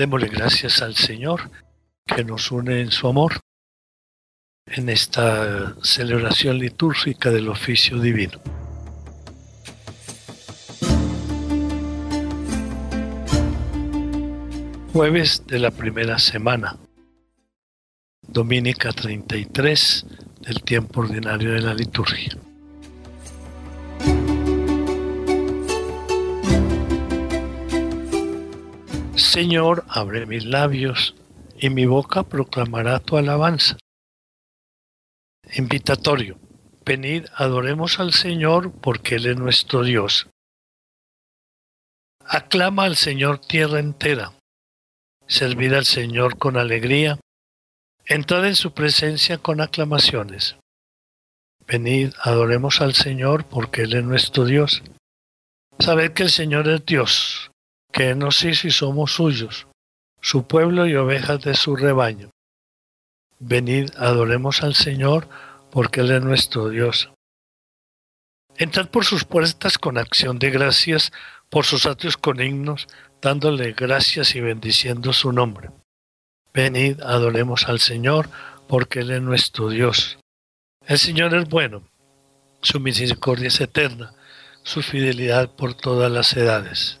Démosle gracias al Señor que nos une en su amor en esta celebración litúrgica del oficio divino. Jueves de la primera semana, Dominica 33 del tiempo ordinario de la liturgia. Señor, abre mis labios y mi boca proclamará tu alabanza. Invitatorio. Venid, adoremos al Señor porque Él es nuestro Dios. Aclama al Señor tierra entera. Servid al Señor con alegría. Entrad en su presencia con aclamaciones. Venid, adoremos al Señor porque Él es nuestro Dios. Sabed que el Señor es Dios que nos hizo y somos suyos, su pueblo y ovejas de su rebaño. Venid, adoremos al Señor, porque Él es nuestro Dios. Entrad por sus puertas con acción de gracias, por sus atrios con himnos, dándole gracias y bendiciendo su nombre. Venid, adoremos al Señor, porque Él es nuestro Dios. El Señor es bueno, su misericordia es eterna, su fidelidad por todas las edades.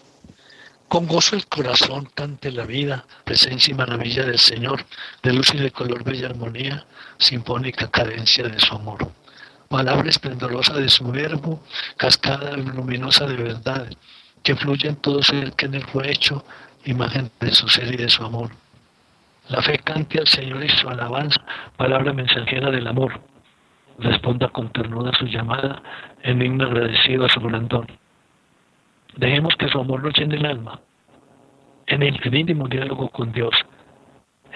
Con gozo el corazón cante la vida, presencia y maravilla del Señor, de luz y de color bella armonía, sinfónica cadencia de su amor. Palabra esplendorosa de su verbo, cascada luminosa de verdad, que fluye en todo ser que en él fue hecho, imagen de su ser y de su amor. La fe cante al Señor y su alabanza, palabra mensajera del amor. Responda con ternura su llamada, en himno agradecido a su grandor. Dejemos que su amor nos llene el alma, en el íntimo diálogo con Dios,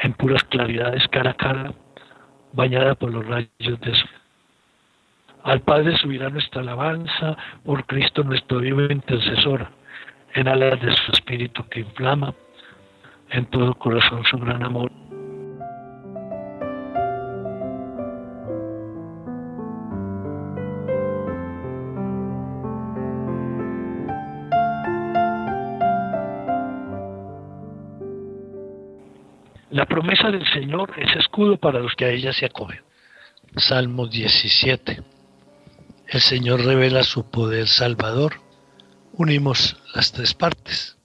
en puras claridades cara a cara, bañada por los rayos de su. Al Padre subirá nuestra alabanza por Cristo nuestro vivo intercesor, en alas de su espíritu que inflama en todo corazón su gran amor. La promesa del Señor es escudo para los que a ella se acogen. Salmo 17. El Señor revela su poder salvador. Unimos las tres partes.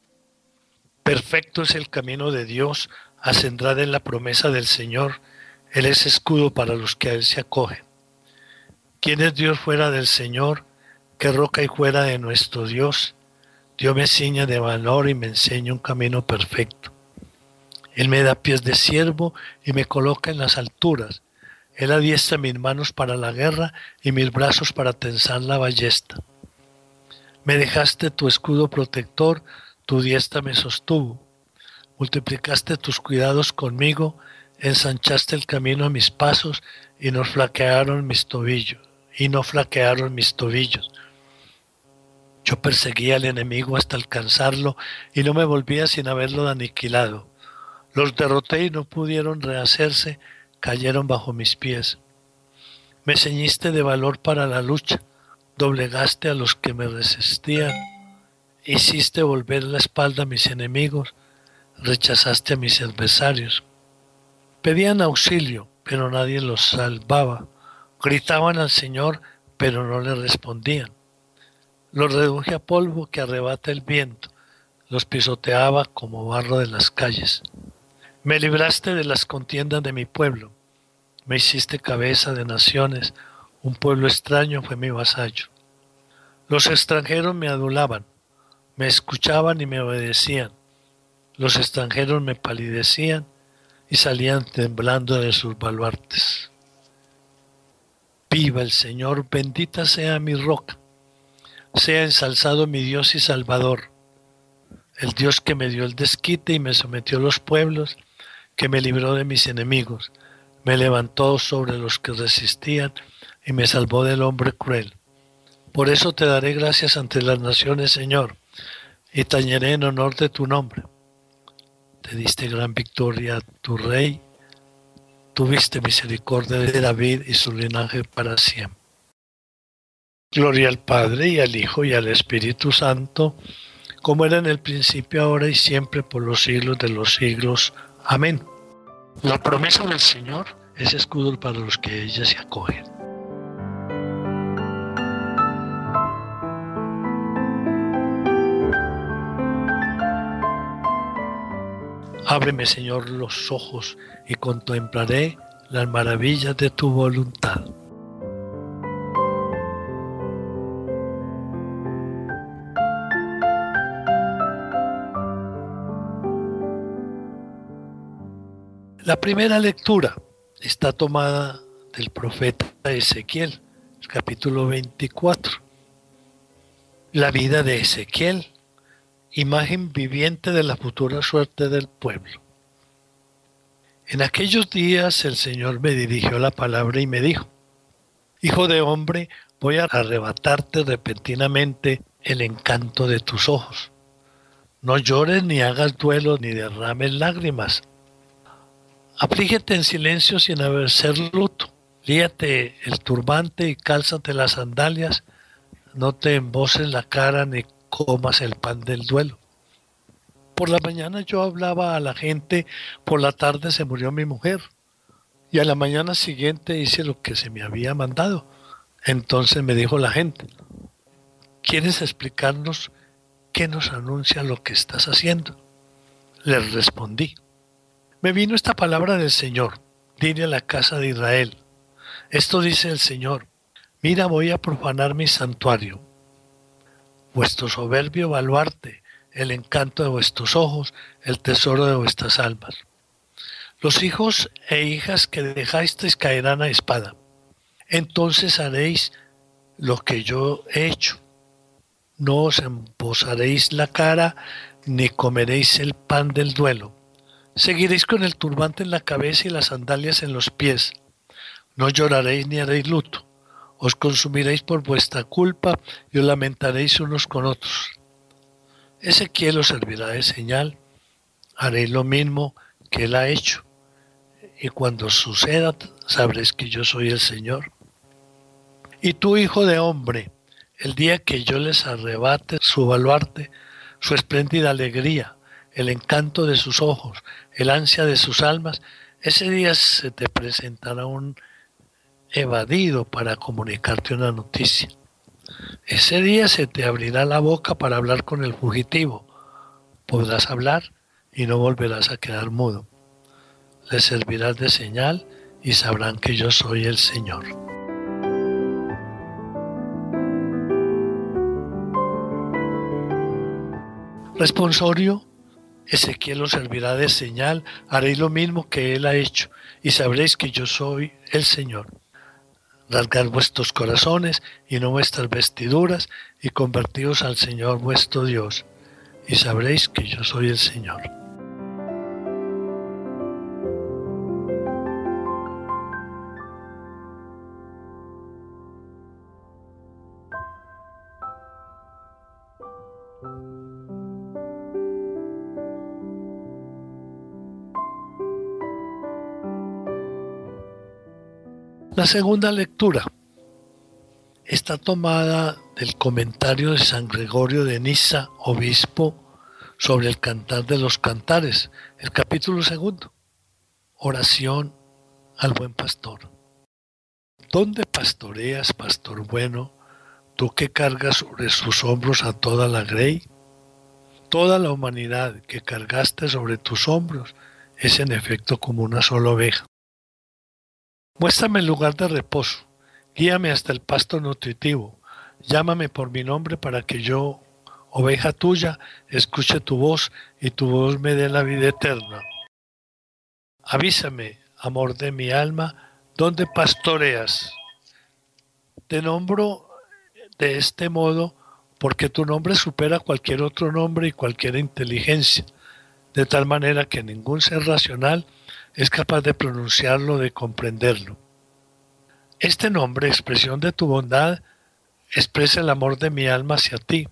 Perfecto es el camino de Dios, ascendrada en la promesa del Señor. Él es escudo para los que a Él se acogen. ¿Quién es Dios fuera del Señor? ¿Qué roca y fuera de nuestro Dios? Dios me ciña de valor y me enseña un camino perfecto. Él me da pies de siervo y me coloca en las alturas. Él adiestra mis manos para la guerra y mis brazos para tensar la ballesta. Me dejaste tu escudo protector, tu diestra me sostuvo. Multiplicaste tus cuidados conmigo, ensanchaste el camino a mis pasos y no flaquearon mis tobillos, y no flaquearon mis tobillos. Yo perseguía al enemigo hasta alcanzarlo y no me volvía sin haberlo aniquilado. Los derroté y no pudieron rehacerse, cayeron bajo mis pies. Me ceñiste de valor para la lucha, doblegaste a los que me resistían, hiciste volver la espalda a mis enemigos, rechazaste a mis adversarios. Pedían auxilio, pero nadie los salvaba. Gritaban al Señor, pero no le respondían. Los reduje a polvo que arrebata el viento, los pisoteaba como barro de las calles. Me libraste de las contiendas de mi pueblo, me hiciste cabeza de naciones, un pueblo extraño fue mi vasallo. Los extranjeros me adulaban, me escuchaban y me obedecían. Los extranjeros me palidecían y salían temblando de sus baluartes. Viva el Señor, bendita sea mi roca, sea ensalzado mi Dios y Salvador, el Dios que me dio el desquite y me sometió a los pueblos, que me libró de mis enemigos, me levantó sobre los que resistían y me salvó del hombre cruel. Por eso te daré gracias ante las naciones, Señor, y tañeré en honor de tu nombre. Te diste gran victoria tu rey, tuviste misericordia de David y su linaje para siempre. Gloria al Padre y al Hijo y al Espíritu Santo, como era en el principio, ahora y siempre, por los siglos de los siglos. Amén. La promesa del Señor es escudo para los que ella se acogen. Ábreme, Señor, los ojos y contemplaré las maravillas de tu voluntad. La primera lectura está tomada del profeta Ezequiel, capítulo 24. La vida de Ezequiel, imagen viviente de la futura suerte del pueblo. En aquellos días el Señor me dirigió la palabra y me dijo, Hijo de hombre, voy a arrebatarte repentinamente el encanto de tus ojos. No llores ni hagas duelo ni derrames lágrimas Aflígete en silencio sin haber ser luto. Líate el turbante y cálzate las sandalias. No te emboses la cara ni comas el pan del duelo. Por la mañana yo hablaba a la gente, por la tarde se murió mi mujer. Y a la mañana siguiente hice lo que se me había mandado. Entonces me dijo la gente, ¿quieres explicarnos qué nos anuncia lo que estás haciendo? Les respondí, me vino esta palabra del Señor. Dile a la casa de Israel. Esto dice el Señor. Mira, voy a profanar mi santuario. Vuestro soberbio baluarte, el encanto de vuestros ojos, el tesoro de vuestras almas. Los hijos e hijas que dejasteis caerán a espada. Entonces haréis lo que yo he hecho. No os emposaréis la cara, ni comeréis el pan del duelo Seguiréis con el turbante en la cabeza y las sandalias en los pies. No lloraréis ni haréis luto. Os consumiréis por vuestra culpa y os lamentaréis unos con otros. Ezequiel os servirá de señal. Haréis lo mismo que él ha hecho. Y cuando suceda, sabréis que yo soy el Señor. Y tú, hijo de hombre, el día que yo les arrebate su baluarte, su espléndida alegría, el encanto de sus ojos, el ansia de sus almas, ese día se te presentará un evadido para comunicarte una noticia. Ese día se te abrirá la boca para hablar con el fugitivo. Podrás hablar y no volverás a quedar mudo. Les servirás de señal y sabrán que yo soy el Señor. Responsorio Ezequiel os servirá de señal, haréis lo mismo que él ha hecho, y sabréis que yo soy el Señor. Rasgad vuestros corazones y no vuestras vestiduras, y convertíos al Señor vuestro Dios, y sabréis que yo soy el Señor. La segunda lectura está tomada del comentario de San Gregorio de Niza, obispo, sobre el cantar de los cantares, el capítulo segundo, oración al buen pastor. ¿Dónde pastoreas, pastor bueno, tú que cargas sobre sus hombros a toda la grey? Toda la humanidad que cargaste sobre tus hombros es en efecto como una sola oveja. Muéstrame el lugar de reposo, guíame hasta el pasto nutritivo, llámame por mi nombre para que yo, oveja tuya, escuche tu voz y tu voz me dé la vida eterna. Avísame, amor de mi alma, ¿dónde pastoreas? Te nombro de este modo porque tu nombre supera cualquier otro nombre y cualquier inteligencia, de tal manera que ningún ser racional es capaz de pronunciarlo, de comprenderlo. Este nombre, expresión de tu bondad, expresa el amor de mi alma hacia ti.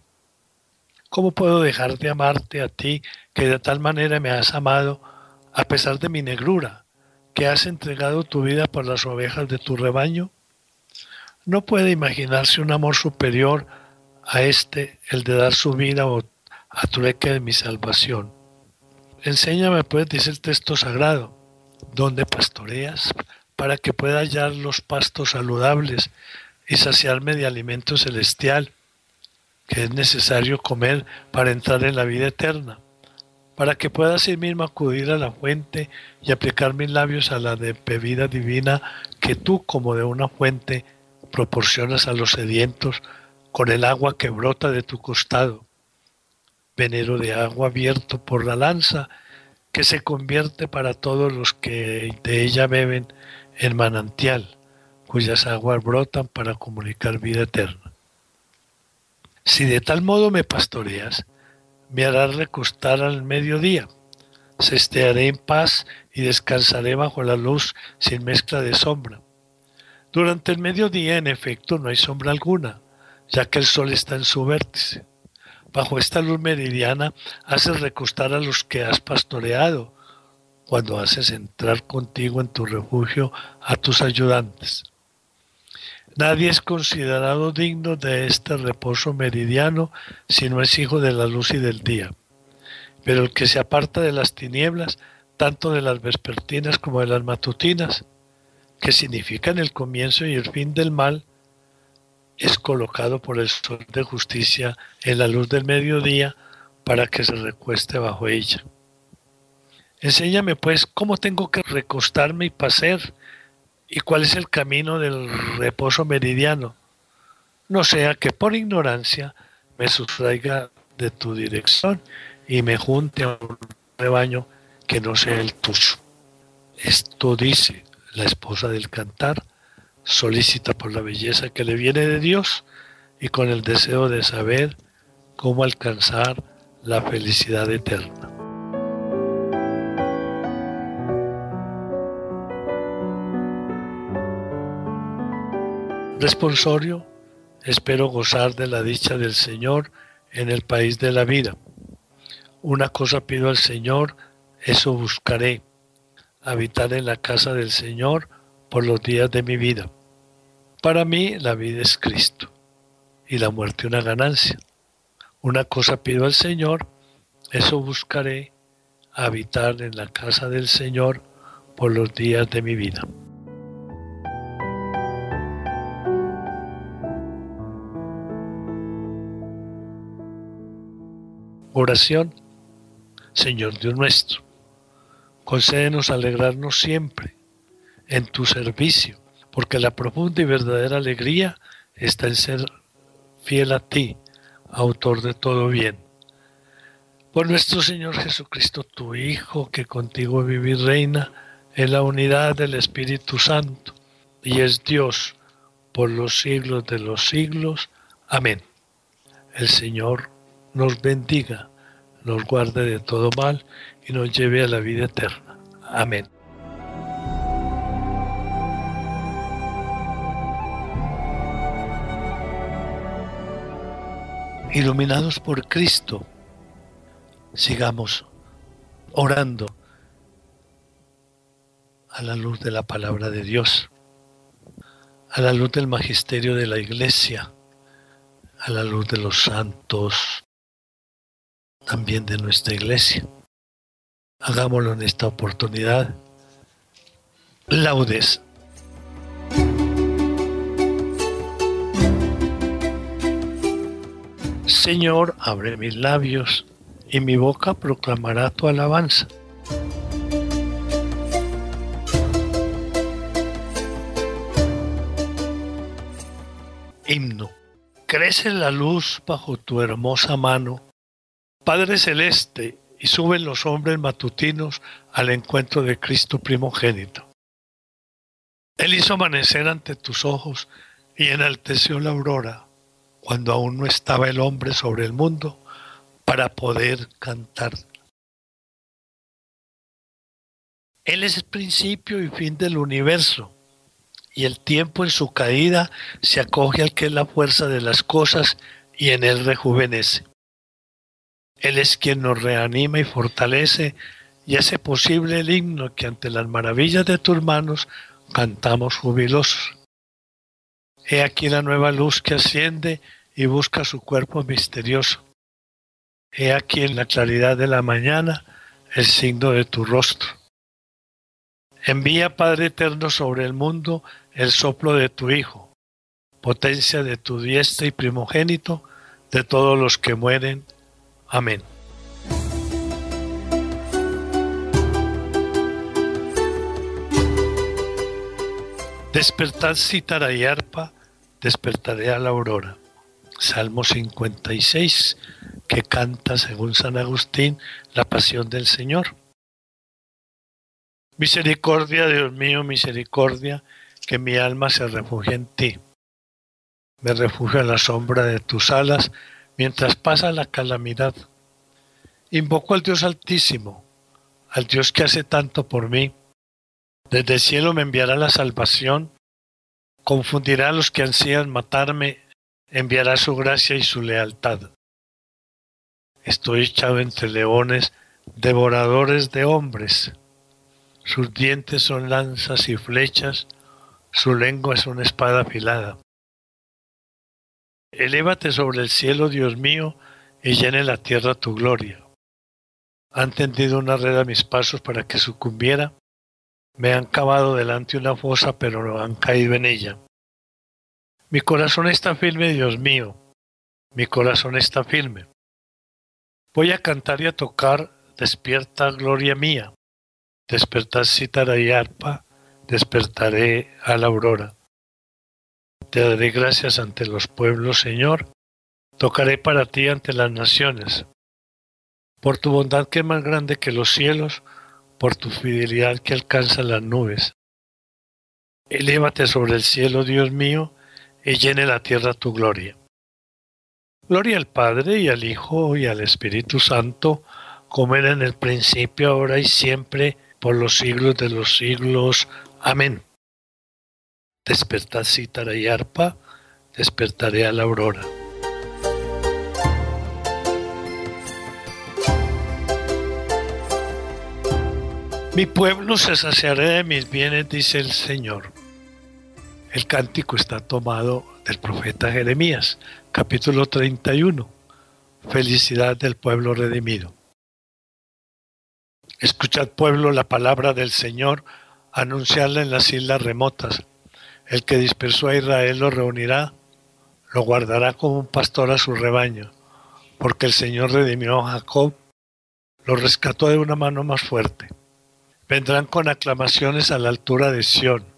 ¿Cómo puedo dejar de amarte a ti que de tal manera me has amado a pesar de mi negrura, que has entregado tu vida por las ovejas de tu rebaño? No puede imaginarse un amor superior a este, el de dar su vida a trueque de mi salvación. Enséñame, pues, dice el texto sagrado, dónde pastoreas, para que pueda hallar los pastos saludables y saciarme de alimento celestial que es necesario comer para entrar en la vida eterna, para que pueda así mismo acudir a la fuente y aplicar mis labios a la de bebida divina que tú como de una fuente proporcionas a los sedientos con el agua que brota de tu costado, venero de agua abierto por la lanza que se convierte para todos los que de ella beben en manantial, cuyas aguas brotan para comunicar vida eterna. Si de tal modo me pastoreas, me harás recostar al mediodía. Cestearé en paz y descansaré bajo la luz sin mezcla de sombra. Durante el mediodía, en efecto, no hay sombra alguna, ya que el sol está en su vértice. Bajo esta luz meridiana haces recostar a los que has pastoreado, cuando haces entrar contigo en tu refugio a tus ayudantes. Nadie es considerado digno de este reposo meridiano si no es hijo de la luz y del día. Pero el que se aparta de las tinieblas, tanto de las vespertinas como de las matutinas, que significan el comienzo y el fin del mal, es colocado por el sol de justicia en la luz del mediodía para que se recueste bajo ella. Enséñame pues cómo tengo que recostarme y pasear y cuál es el camino del reposo meridiano, no sea que por ignorancia me sustraiga de tu dirección y me junte a un rebaño que no sea el tuyo. Esto dice la esposa del cantar, solicita por la belleza que le viene de Dios y con el deseo de saber cómo alcanzar la felicidad eterna. Responsorio, espero gozar de la dicha del Señor en el país de la vida. Una cosa pido al Señor, eso buscaré, habitar en la casa del Señor por los días de mi vida. Para mí la vida es Cristo y la muerte una ganancia. Una cosa pido al Señor, eso buscaré, habitar en la casa del Señor por los días de mi vida. Oración, Señor Dios nuestro, concédenos alegrarnos siempre en tu servicio, porque la profunda y verdadera alegría está en ser fiel a ti, autor de todo bien. Por nuestro Señor Jesucristo, tu Hijo, que contigo vive y reina en la unidad del Espíritu Santo, y es Dios por los siglos de los siglos. Amén. El Señor nos bendiga, nos guarde de todo mal y nos lleve a la vida eterna. Amén. Iluminados por Cristo, sigamos orando a la luz de la palabra de Dios, a la luz del magisterio de la Iglesia, a la luz de los santos, también de nuestra iglesia. Hagámoslo en esta oportunidad. Laudes. Señor, abre mis labios y mi boca proclamará tu alabanza. Himno. Crece la luz bajo tu hermosa mano Padre Celeste, y suben los hombres matutinos al encuentro de Cristo primogénito. Él hizo amanecer ante tus ojos y enalteció la aurora, cuando aún no estaba el hombre sobre el mundo, para poder cantar. Él es el principio y fin del universo, y el tiempo en su caída se acoge al que es la fuerza de las cosas y en él rejuvenece. Él es quien nos reanima y fortalece y hace posible el himno que ante las maravillas de tus manos cantamos jubilosos. He aquí la nueva luz que asciende y busca su cuerpo misterioso. He aquí en la claridad de la mañana el signo de tu rostro. Envía, Padre eterno, sobre el mundo el soplo de tu Hijo, potencia de tu diestra y primogénito de todos los que mueren. Amén. Despertad cítara y arpa, despertaré a la aurora. Salmo 56, que canta, según San Agustín, la pasión del Señor. Misericordia, Dios mío, misericordia, que mi alma se refugie en ti. Me refugio en la sombra de tus alas mientras pasa la calamidad. Invoco al Dios Altísimo, al Dios que hace tanto por mí. Desde el cielo me enviará la salvación, confundirá a los que ansían matarme, enviará su gracia y su lealtad. Estoy echado entre leones, devoradores de hombres. Sus dientes son lanzas y flechas, su lengua es una espada afilada. Elévate sobre el cielo, Dios mío, y llene la tierra tu gloria. Han tendido una red a mis pasos para que sucumbiera. Me han cavado delante una fosa, pero no han caído en ella. Mi corazón está firme, Dios mío. Mi corazón está firme. Voy a cantar y a tocar, despierta gloria mía. Despertad cítara y arpa, despertaré a la aurora. Te daré gracias ante los pueblos, Señor. Tocaré para ti ante las naciones. Por tu bondad que es más grande que los cielos, por tu fidelidad que alcanza las nubes. Elévate sobre el cielo, Dios mío, y llene la tierra tu gloria. Gloria al Padre y al Hijo y al Espíritu Santo, como era en el principio, ahora y siempre, por los siglos de los siglos. Amén. Despertad cítara y arpa, despertaré a la aurora. Mi pueblo se saciará de mis bienes, dice el Señor. El cántico está tomado del profeta Jeremías, capítulo 31. Felicidad del pueblo redimido. Escuchad pueblo la palabra del Señor, anunciarla en las islas remotas. El que dispersó a Israel lo reunirá, lo guardará como un pastor a su rebaño, porque el Señor redimió a Jacob, lo rescató de una mano más fuerte. Vendrán con aclamaciones a la altura de Sión,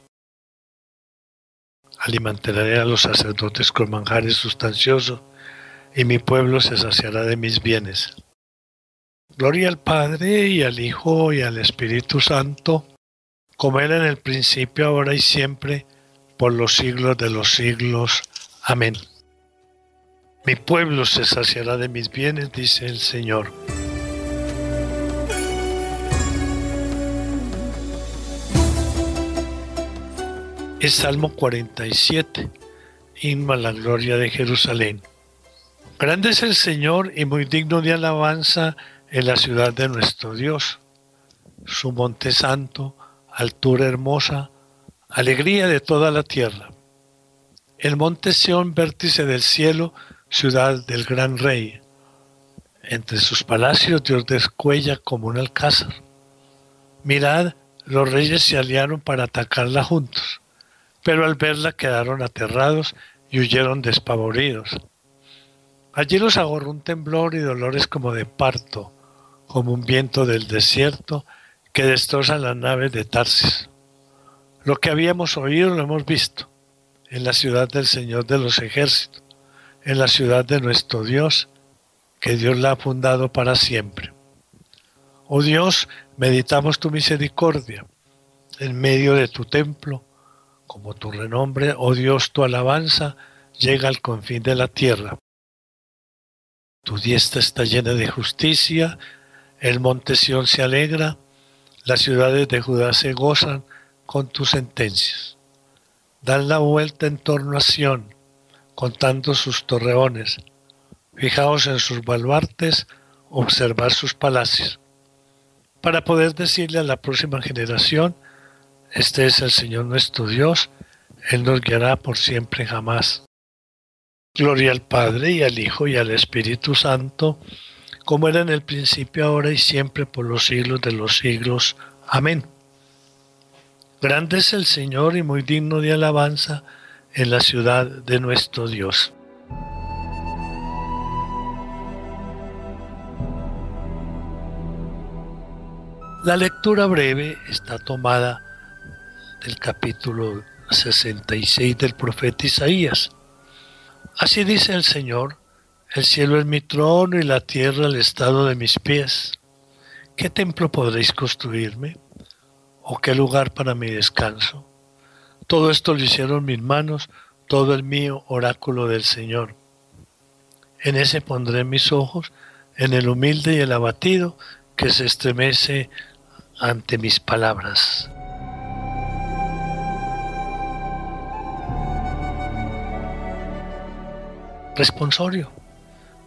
Alimentaré a los sacerdotes con manjares sustanciosos, y mi pueblo se saciará de mis bienes. Gloria al Padre y al Hijo y al Espíritu Santo, como era en el principio, ahora y siempre, por los siglos de los siglos. Amén. Mi pueblo se saciará de mis bienes, dice el Señor. Es Salmo 47, himno a la gloria de Jerusalén. Grande es el Señor y muy digno de alabanza en la ciudad de nuestro Dios, su monte santo, altura hermosa, alegría de toda la tierra. El monte Sión, vértice del cielo, ciudad del gran rey. Entre sus palacios Dios descuella como un alcázar. Mirad, los reyes se aliaron para atacarla juntos, pero al verla quedaron aterrados y huyeron despavoridos. Allí los agorró un temblor y dolores como de parto, como un viento del desierto que destroza las naves de Tarsis. Lo que habíamos oído lo hemos visto en la ciudad del Señor de los ejércitos, en la ciudad de nuestro Dios, que Dios la ha fundado para siempre. Oh Dios, meditamos tu misericordia en medio de tu templo, como tu renombre, oh Dios, tu alabanza llega al confín de la tierra. Tu diestra está llena de justicia, el monte Sión se alegra, las ciudades de Judá se gozan con tus sentencias. Dan la vuelta en torno a Sión, contando sus torreones. Fijaos en sus baluartes, observar sus palacios para poder decirle a la próxima generación, este es el Señor nuestro Dios, Él nos guiará por siempre jamás. Gloria al Padre y al Hijo y al Espíritu Santo, como era en el principio, ahora y siempre, por los siglos de los siglos. Amén. Grande es el Señor y muy digno de alabanza en la ciudad de nuestro Dios. La lectura breve está tomada del capítulo 66 del profeta Isaías. Así dice el Señor, el cielo es mi trono y la tierra el estado de mis pies. ¿Qué templo podréis construirme? ¿O qué lugar para mi descanso? Todo esto lo hicieron mis manos, todo el mío oráculo del Señor. En ese pondré mis ojos, en el humilde y el abatido, que se estremece ante mis palabras. Responsorio.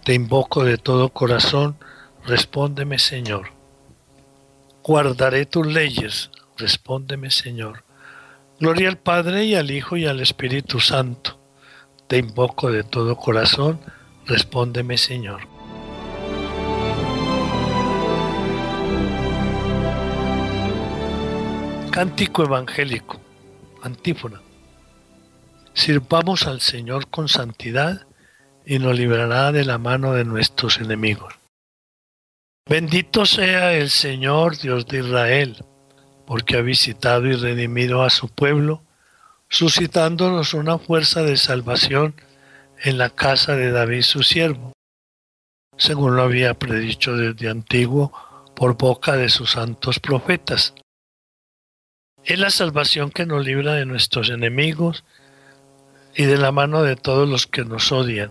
Te invoco de todo corazón, respóndeme Señor. Guardaré tus leyes, respóndeme Señor. Gloria al Padre y al Hijo y al Espíritu Santo. Te invoco de todo corazón, respóndeme Señor. Cántico evangélico, antífona. Sirvamos al Señor con santidad y nos librará de la mano de nuestros enemigos. Bendito sea el Señor Dios de Israel, porque ha visitado y redimido a su pueblo, suscitándonos una fuerza de salvación en la casa de David su siervo, según lo había predicho desde antiguo por boca de sus santos profetas es la salvación que nos libra de nuestros enemigos y de la mano de todos los que nos odian.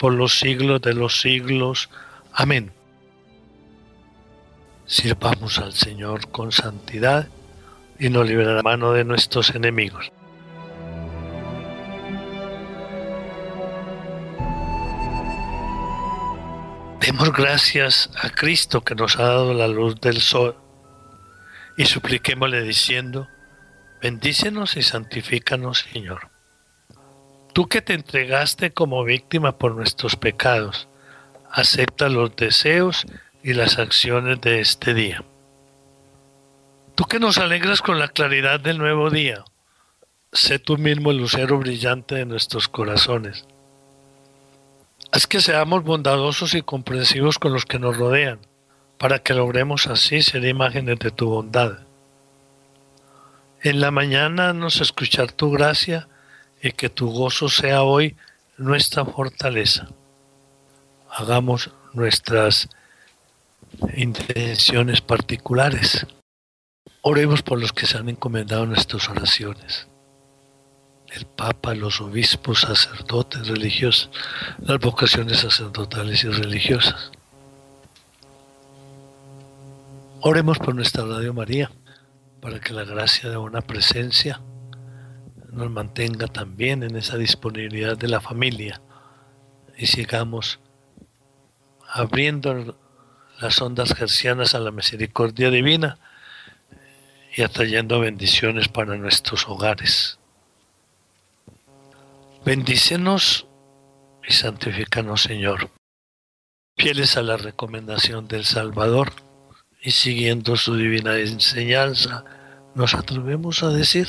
por los siglos de los siglos. Amén. Sirvamos al Señor con santidad y nos librará la mano de nuestros enemigos. Demos gracias a Cristo que nos ha dado la luz del sol y supliquémosle diciendo, bendícenos y santifícanos, Señor. Tú que te entregaste como víctima por nuestros pecados, acepta los deseos y las acciones de este día. Tú que nos alegras con la claridad del nuevo día, sé tú mismo el lucero brillante de nuestros corazones. Haz que seamos bondadosos y comprensivos con los que nos rodean para que logremos así ser imágenes de tu bondad. En la mañana nos escuchar tu gracia y que tu gozo sea hoy nuestra fortaleza. Hagamos nuestras intenciones particulares. Oremos por los que se han encomendado nuestras oraciones. el Papa, los obispos, sacerdotes, religiosos, las vocaciones sacerdotales y religiosas. Oremos por nuestra Radio María, para que la gracia de una presencia nos mantenga también en esa disponibilidad de la familia y sigamos abriendo las ondas gercianas a la misericordia divina y atrayendo bendiciones para nuestros hogares. Bendícenos y santifícanos, Señor, fieles a la recomendación del Salvador y siguiendo su divina enseñanza, nos atrevemos a decir,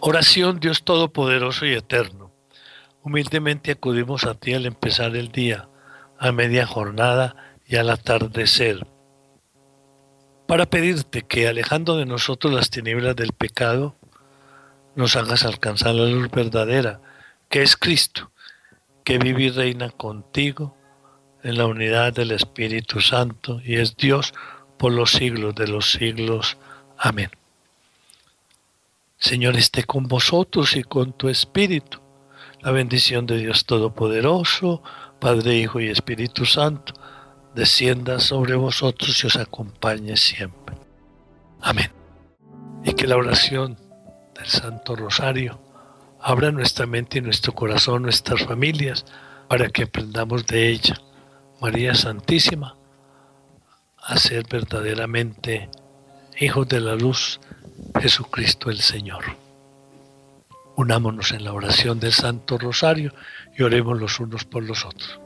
Oración Dios Todopoderoso y Eterno. Humildemente acudimos a ti al empezar el día, a media jornada y al atardecer, para pedirte que, alejando de nosotros las tinieblas del pecado, nos hagas alcanzar la luz verdadera, que es Cristo, que vive y reina contigo en la unidad del Espíritu Santo y es Dios por los siglos de los siglos. Amén. Señor, esté con vosotros y con tu Espíritu. La bendición de Dios Todopoderoso, Padre, Hijo y Espíritu Santo, descienda sobre vosotros y os acompañe siempre. Amén. Y que la oración del Santo Rosario abra nuestra mente y nuestro corazón, nuestras familias, para que aprendamos de ella María Santísima a ser verdaderamente hijos de la luz, Jesucristo el Señor. Unámonos en la oración del Santo Rosario y oremos los unos por los otros.